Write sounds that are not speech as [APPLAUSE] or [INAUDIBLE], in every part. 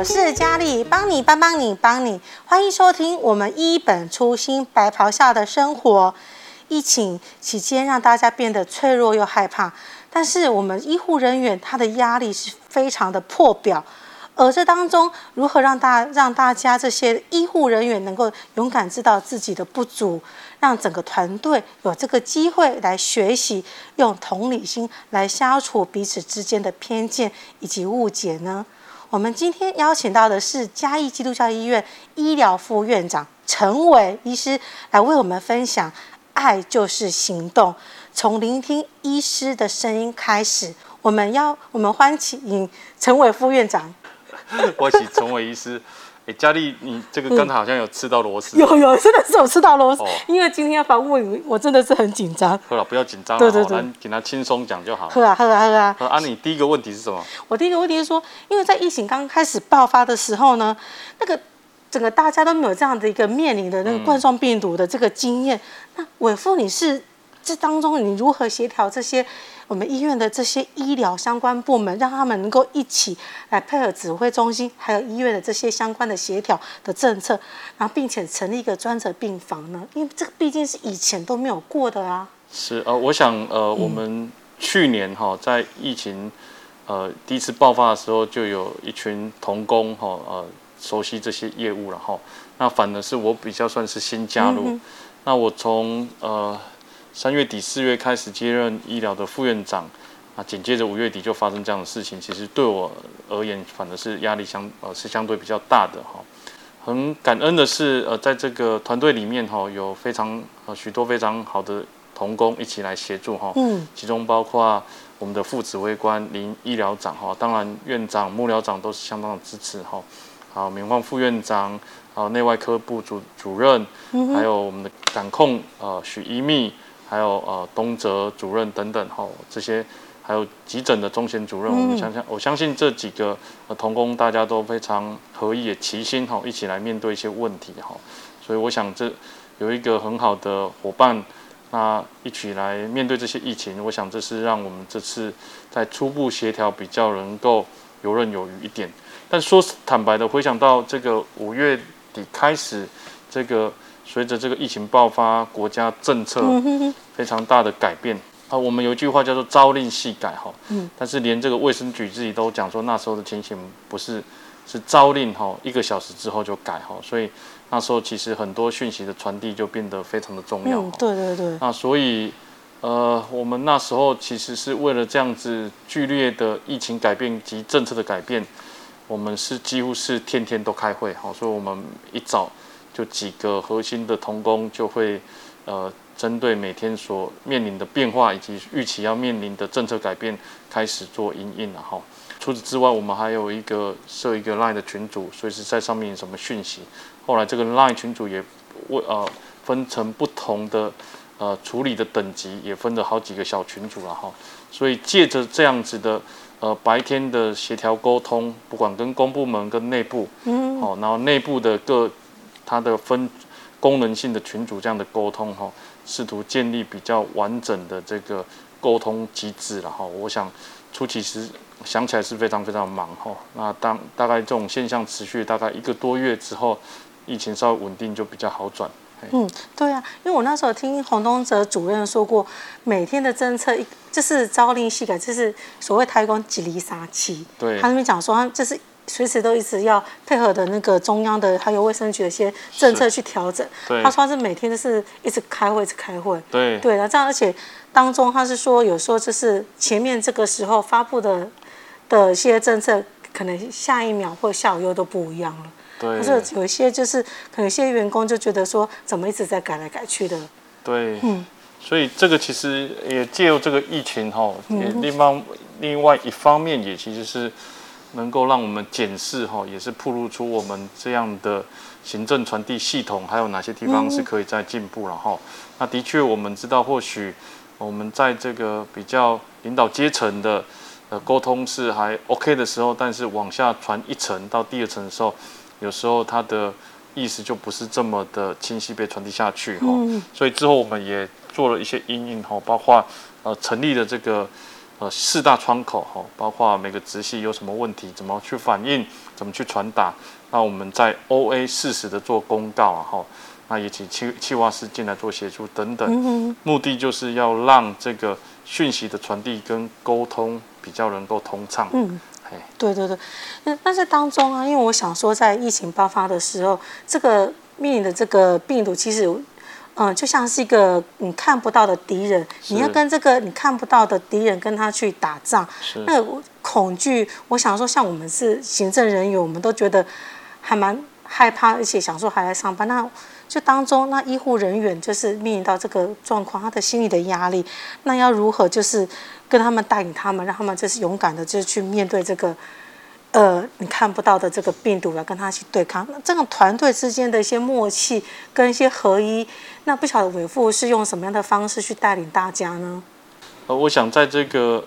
我是佳丽，帮你帮帮你帮你，欢迎收听我们一本初心白袍下的生活。疫情期间让大家变得脆弱又害怕，但是我们医护人员他的压力是非常的破表。而这当中，如何让大让大家这些医护人员能够勇敢知道自己的不足，让整个团队有这个机会来学习，用同理心来消除彼此之间的偏见以及误解呢？我们今天邀请到的是嘉义基督教医院医疗副院长陈伟医师，来为我们分享“爱就是行动”，从聆听医师的声音开始。我们要我们欢迎陈伟副院长。[LAUGHS] 我是陈伟医师，佳丽，你这个刚才好像有吃到螺丝、嗯，有有，真的是有吃到螺丝、哦，因为今天要访问你，我真的是很紧张。好了，不要紧张，对对对，给他轻松讲就好。喝啊喝啊喝啊！啊，你第一个问题是什么？我第一个问题是说，因为在疫情刚开始爆发的时候呢，那个整个大家都没有这样的一个面临的那个冠状病毒的这个经验，嗯、那伟副你是这当中你如何协调这些？我们医院的这些医疗相关部门，让他们能够一起来配合指挥中心，还有医院的这些相关的协调的政策，然后并且成立一个专责病房呢？因为这个毕竟是以前都没有过的啊。是呃，我想呃，我们去年哈在疫情呃第一次爆发的时候，就有一群童工哈呃熟悉这些业务了哈。那反而是我比较算是新加入，嗯、那我从呃。三月底四月开始接任医疗的副院长，啊，紧接着五月底就发生这样的事情，其实对我而言，反而是压力相呃是相对比较大的哈。很感恩的是，呃，在这个团队里面哈，有非常呃许多非常好的同工一起来协助哈。嗯。其中包括我们的副指挥官林医疗长哈，当然院长幕僚长都是相当的支持哈。好，明晃副院长，还有内外科部主主任，还有我们的感控呃许一密。还有呃东哲主任等等哈，这些还有急诊的中衔主任，我们想想，我相信这几个呃同工大家都非常合意也齐心哈，一起来面对一些问题哈。所以我想这有一个很好的伙伴，那一起来面对这些疫情，我想这是让我们这次在初步协调比较能够游刃有余一点。但说坦白的，回想到这个五月底开始这个。随着这个疫情爆发，国家政策非常大的改变啊。我们有一句话叫做“朝令夕改”哈，嗯，但是连这个卫生局自己都讲说，那时候的情形不是是朝令哈，一个小时之后就改哈，所以那时候其实很多讯息的传递就变得非常的重要。对对对。那所以呃，我们那时候其实是为了这样子剧烈的疫情改变及政策的改变，我们是几乎是天天都开会哈，所以我们一早。就几个核心的同工就会，呃，针对每天所面临的变化以及预期要面临的政策改变，开始做应应了哈。除此之外，我们还有一个设一个 Line 的群组，随时在上面有什么讯息。后来这个 Line 群组也为呃分成不同的呃处理的等级，也分了好几个小群组了哈。所以借着这样子的呃白天的协调沟通，不管跟公部门跟内部，嗯，好，然后内部的各。它的分功能性的群组这样的沟通哈，试图建立比较完整的这个沟通机制了哈。我想初期时想起来是非常非常忙哈。那当大概这种现象持续大概一个多月之后，疫情稍微稳定就比较好转。嗯，对啊，因为我那时候听洪东哲主任说过，每天的政策一就是朝令夕改，就是所谓台工几里杀气。对，他那边讲说，他就是。随时都一直要配合的那个中央的还有卫生局的一些政策去调整。他说他是每天都是一直开会，一直开会。对对，然后这样，而且当中他是说，有时候就是前面这个时候发布的的一些政策，可能下一秒或下午又都不一样了。对。可是有一些就是，可能有些员工就觉得说，怎么一直在改来改去的。对。嗯。所以这个其实也借由这个疫情哈，也另外另外一方面也其实是。能够让我们检视哈，也是暴露出我们这样的行政传递系统还有哪些地方是可以再进步了哈。那的确我们知道，或许我们在这个比较领导阶层的呃沟通是还 OK 的时候，但是往下传一层到第二层的时候，有时候它的意思就不是这么的清晰被传递下去哈。所以之后我们也做了一些因应哈，包括呃成立的这个。呃四大窗口哈，包括每个直系有什么问题，怎么去反映，怎么去传达。那我们在 OA 适时的做公告啊哈，那也请企企划师进来做协助等等，嗯、目的就是要让这个讯息的传递跟沟通比较能够通畅。嗯，嘿对对对，那但是当中啊，因为我想说，在疫情爆发的时候，这个面临的这个病毒其实。嗯，就像是一个你看不到的敌人，你要跟这个你看不到的敌人跟他去打仗，那恐惧，我想说，像我们是行政人员，我们都觉得还蛮害怕，而且想说还来上班，那就当中那医护人员就是面临到这个状况，他的心理的压力，那要如何就是跟他们带领他们，让他们就是勇敢的就是去面对这个。呃，你看不到的这个病毒来跟他去对抗，那这种团队之间的一些默契跟一些合一，那不晓得伟副是用什么样的方式去带领大家呢？呃，我想在这个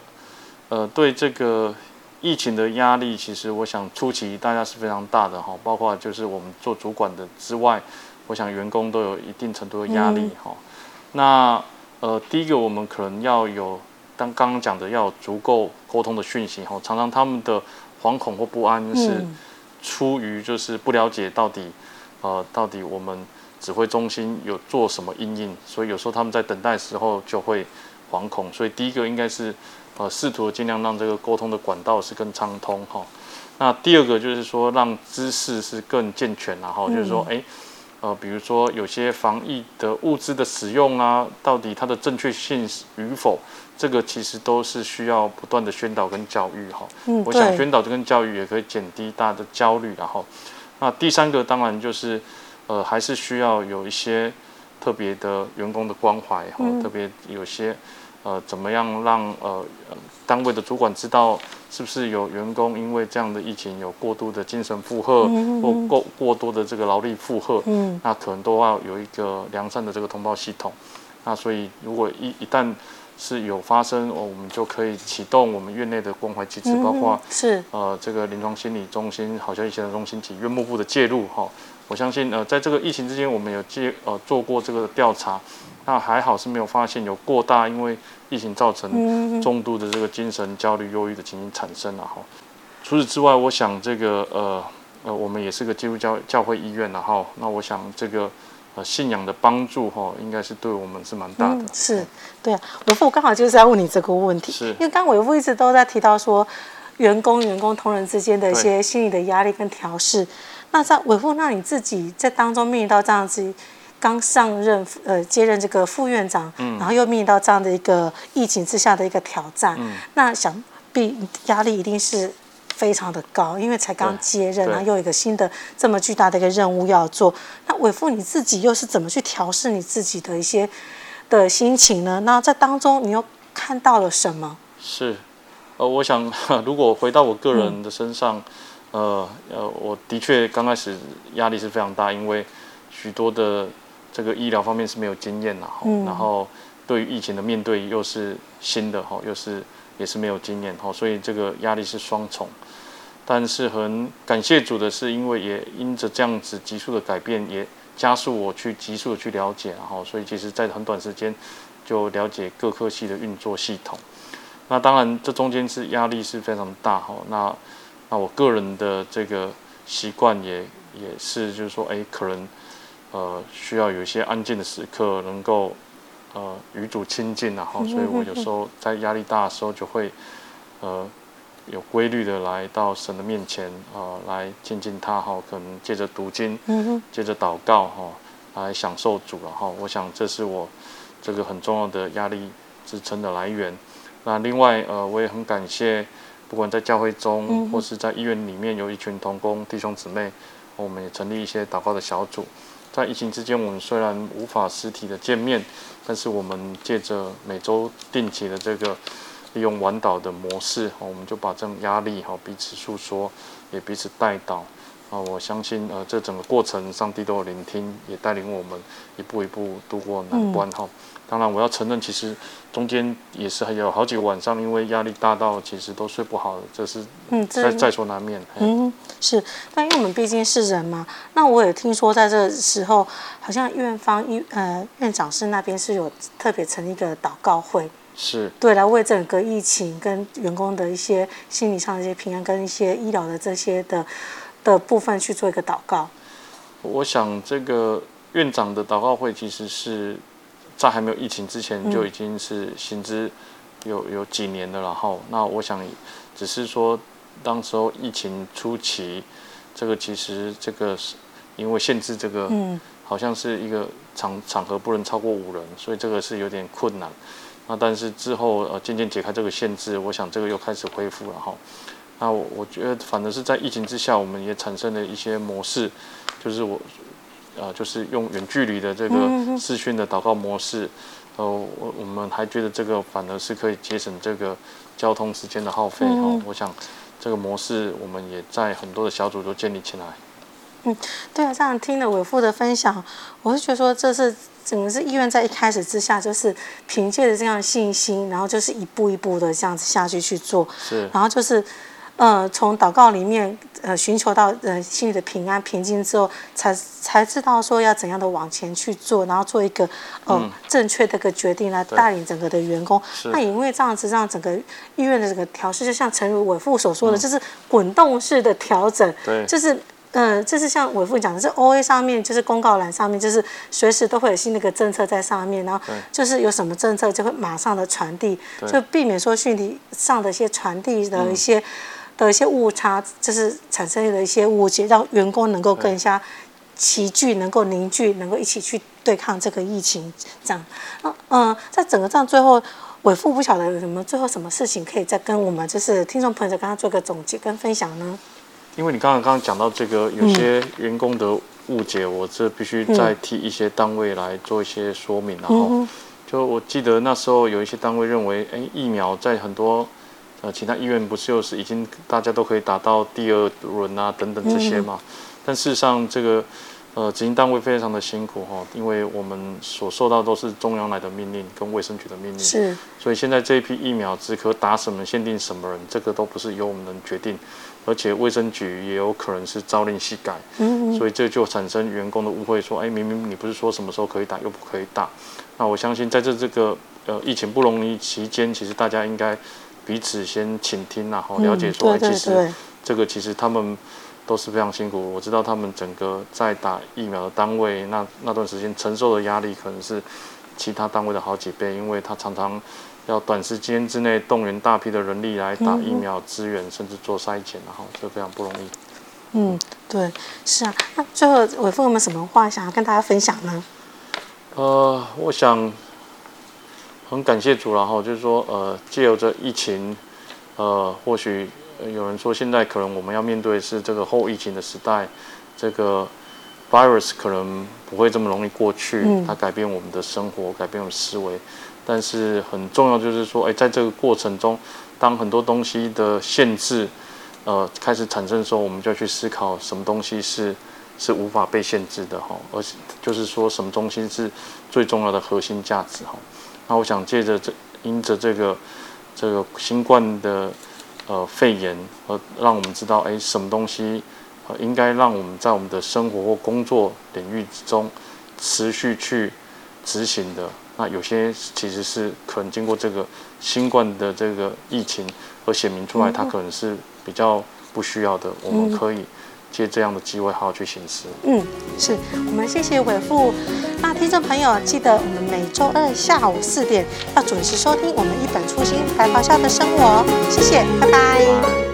呃对这个疫情的压力，其实我想初期大家是非常大的哈，包括就是我们做主管的之外，我想员工都有一定程度的压力哈。嗯、那呃，第一个我们可能要有，当刚刚讲的要有足够沟通的讯息哈，常常他们的。惶恐或不安是出于就是不了解到底，呃，到底我们指挥中心有做什么应应，所以有时候他们在等待的时候就会惶恐。所以第一个应该是呃试图尽量让这个沟通的管道是更畅通哈。那第二个就是说让知识是更健全然后就是说哎。呃，比如说有些防疫的物资的使用啊，到底它的正确性与否，这个其实都是需要不断的宣导跟教育哈。嗯，我想宣导跟教育也可以减低大家的焦虑，然后，那第三个当然就是，呃，还是需要有一些特别的员工的关怀哈，特别有些。呃，怎么样让呃单位的主管知道是不是有员工因为这样的疫情有过度的精神负荷，嗯、或过过多的这个劳力负荷，嗯，那可能都要有一个良善的这个通报系统。那所以如果一一旦是有发生，哦，我们就可以启动我们院内的关怀机制，嗯、包括是呃这个临床心理中心、好消息协调中心及院幕部的介入哈。我相信呃在这个疫情之间，我们有介呃做过这个调查。那还好是没有发现有过大，因为疫情造成重度的这个精神焦虑、忧郁的情形产生了哈。除此之外，我想这个呃呃，我们也是个基督教教会医院了哈。那我想这个呃信仰的帮助哈，应该是对我们是蛮大的。嗯、是，对啊。伟父刚好就是要问你这个问题，是因为刚刚伟副一直都在提到说，员工、员工同仁之间的一些心理的压力跟调试。那在伟副，那你自己在当中面临到这样子。刚上任，呃，接任这个副院长，嗯，然后又面临到这样的一个疫情之下的一个挑战，嗯，那想必压力一定是非常的高，因为才刚接任，然后又有一个新的这么巨大的一个任务要做。那伟副你自己又是怎么去调试你自己的一些的心情呢？那在当中你又看到了什么？是，呃，我想 [LAUGHS] 如果回到我个人的身上，嗯、呃呃，我的确刚开始压力是非常大，因为许多的。这个医疗方面是没有经验的哈，然后对于疫情的面对又是新的哈，又是也是没有经验哈，所以这个压力是双重。但是很感谢主的是，因为也因着这样子急速的改变，也加速我去急速的去了解，然后所以其实在很短时间就了解各科系的运作系统。那当然这中间是压力是非常大哈。那那我个人的这个习惯也也是就是说，哎，可能。呃，需要有一些安静的时刻，能够呃与主亲近，然后，所以我有时候在压力大的时候，就会呃有规律的来到神的面前，呃，来亲近他哈，可能借着读经，借着祷告哈，来享受主了哈。我想这是我这个很重要的压力支撑的来源。那另外呃，我也很感谢，不管在教会中或是在医院里面，有一群同工弟兄姊妹，我们也成立一些祷告的小组。在疫情之间，我们虽然无法实体的见面，但是我们借着每周定期的这个利用玩岛的模式，我们就把这种压力哈彼此诉说，也彼此带导。啊。我相信呃，这整个过程，上帝都有聆听，也带领我们一步一步度过难关哈。嗯当然，我要承认，其实中间也是还有好几个晚上，因为压力大到其实都睡不好的，这是嗯在在所难免。嗯，是，但因为我们毕竟是人嘛，那我也听说在这时候，好像院方医呃院长室那边是有特别成立一个祷告会。是对，来为整个疫情跟员工的一些心理上的一些平安，跟一些医疗的这些的的部分去做一个祷告。我想这个院长的祷告会其实是在还没有疫情之前就已经是行之有有几年了，然后那我想只是说当时候疫情初期，这个其实这个是因为限制这个，好像是一个场场合不能超过五人，所以这个是有点困难。那但是之后呃渐渐解开这个限制，我想这个又开始恢复了哈。那我我觉得反正是在疫情之下，我们也产生了一些模式，就是我呃就是用远距离的这个视讯的祷告模式，呃我我们还觉得这个反而是可以节省这个交通时间的耗费哈。我想这个模式我们也在很多的小组都建立起来。嗯，对啊，这样听了伟富的分享，我是觉得说这是。整个是医院在一开始之下，就是凭借着这样的信心，然后就是一步一步的这样子下去去做，是，然后就是，呃，从祷告里面呃寻求到呃心里的平安平静之后，才才知道说要怎样的往前去做，然后做一个呃、嗯、正确的一个决定来带领整个的员工。那也因为这样子，让整个医院的这个调试，就像陈如伟父所说的，嗯、就是滚动式的调整，对，就是。嗯、呃，这是像伟父讲的，这 OA 上面就是公告栏上面，就是随时都会有新的一个政策在上面，然后就是有什么政策就会马上的传递，就避免说讯息上的一些传递的一些、嗯、的一些误差，就是产生了一些误解，让员工能够更加齐聚，能够凝聚，能够一起去对抗这个疫情，这样。嗯、呃，在整个这样最后，伟父不晓得有什么最后什么事情可以再跟我们就是听众朋友刚刚做个总结跟分享呢？因为你刚刚刚刚讲到这个有些员工的误解，我这必须再替一些单位来做一些说明。然后，就我记得那时候有一些单位认为，哎，疫苗在很多呃其他医院不是又是已经大家都可以打到第二轮啊等等这些嘛？但事实上这个。呃，执行单位非常的辛苦哈，因为我们所受到都是中央来的命令跟卫生局的命令，是，所以现在这一批疫苗只可打什么，限定什么人，这个都不是由我们能决定，而且卫生局也有可能是朝令夕改，嗯，所以这就产生员工的误会，说，哎，明明你不是说什么时候可以打，又不可以打，那我相信在这这个呃疫情不容易期间，其实大家应该彼此先倾听然后了解说，哎，其实这个其实他们。都是非常辛苦，我知道他们整个在打疫苗的单位，那那段时间承受的压力可能是其他单位的好几倍，因为他常常要短时间之内动员大批的人力来打疫苗资源，甚至做筛检，然后这非常不容易。嗯，对，是啊。那最后伟父有没有什么话想要跟大家分享呢？呃，我想很感谢主，然后就是说，呃，借由这疫情，呃，或许。有人说，现在可能我们要面对的是这个后疫情的时代，这个 virus 可能不会这么容易过去，它改变我们的生活，改变我们思维。但是很重要就是说，哎，在这个过程中，当很多东西的限制，呃，开始产生的时候，我们就要去思考什么东西是是无法被限制的哈，而且就是说什么东西是最重要的核心价值哈。那我想借着这，因着这个这个新冠的。呃，肺炎和让我们知道，哎，什么东西，呃，应该让我们在我们的生活或工作领域之中持续去执行的。那有些其实是可能经过这个新冠的这个疫情而显明出来，它可能是比较不需要的。我们可以。借这样的机会，好好去行事。嗯，是我们谢谢伟富。那听众朋友，记得我们每周二下午四点要准时收听我们一本初心白袍下的生活。谢谢，拜拜。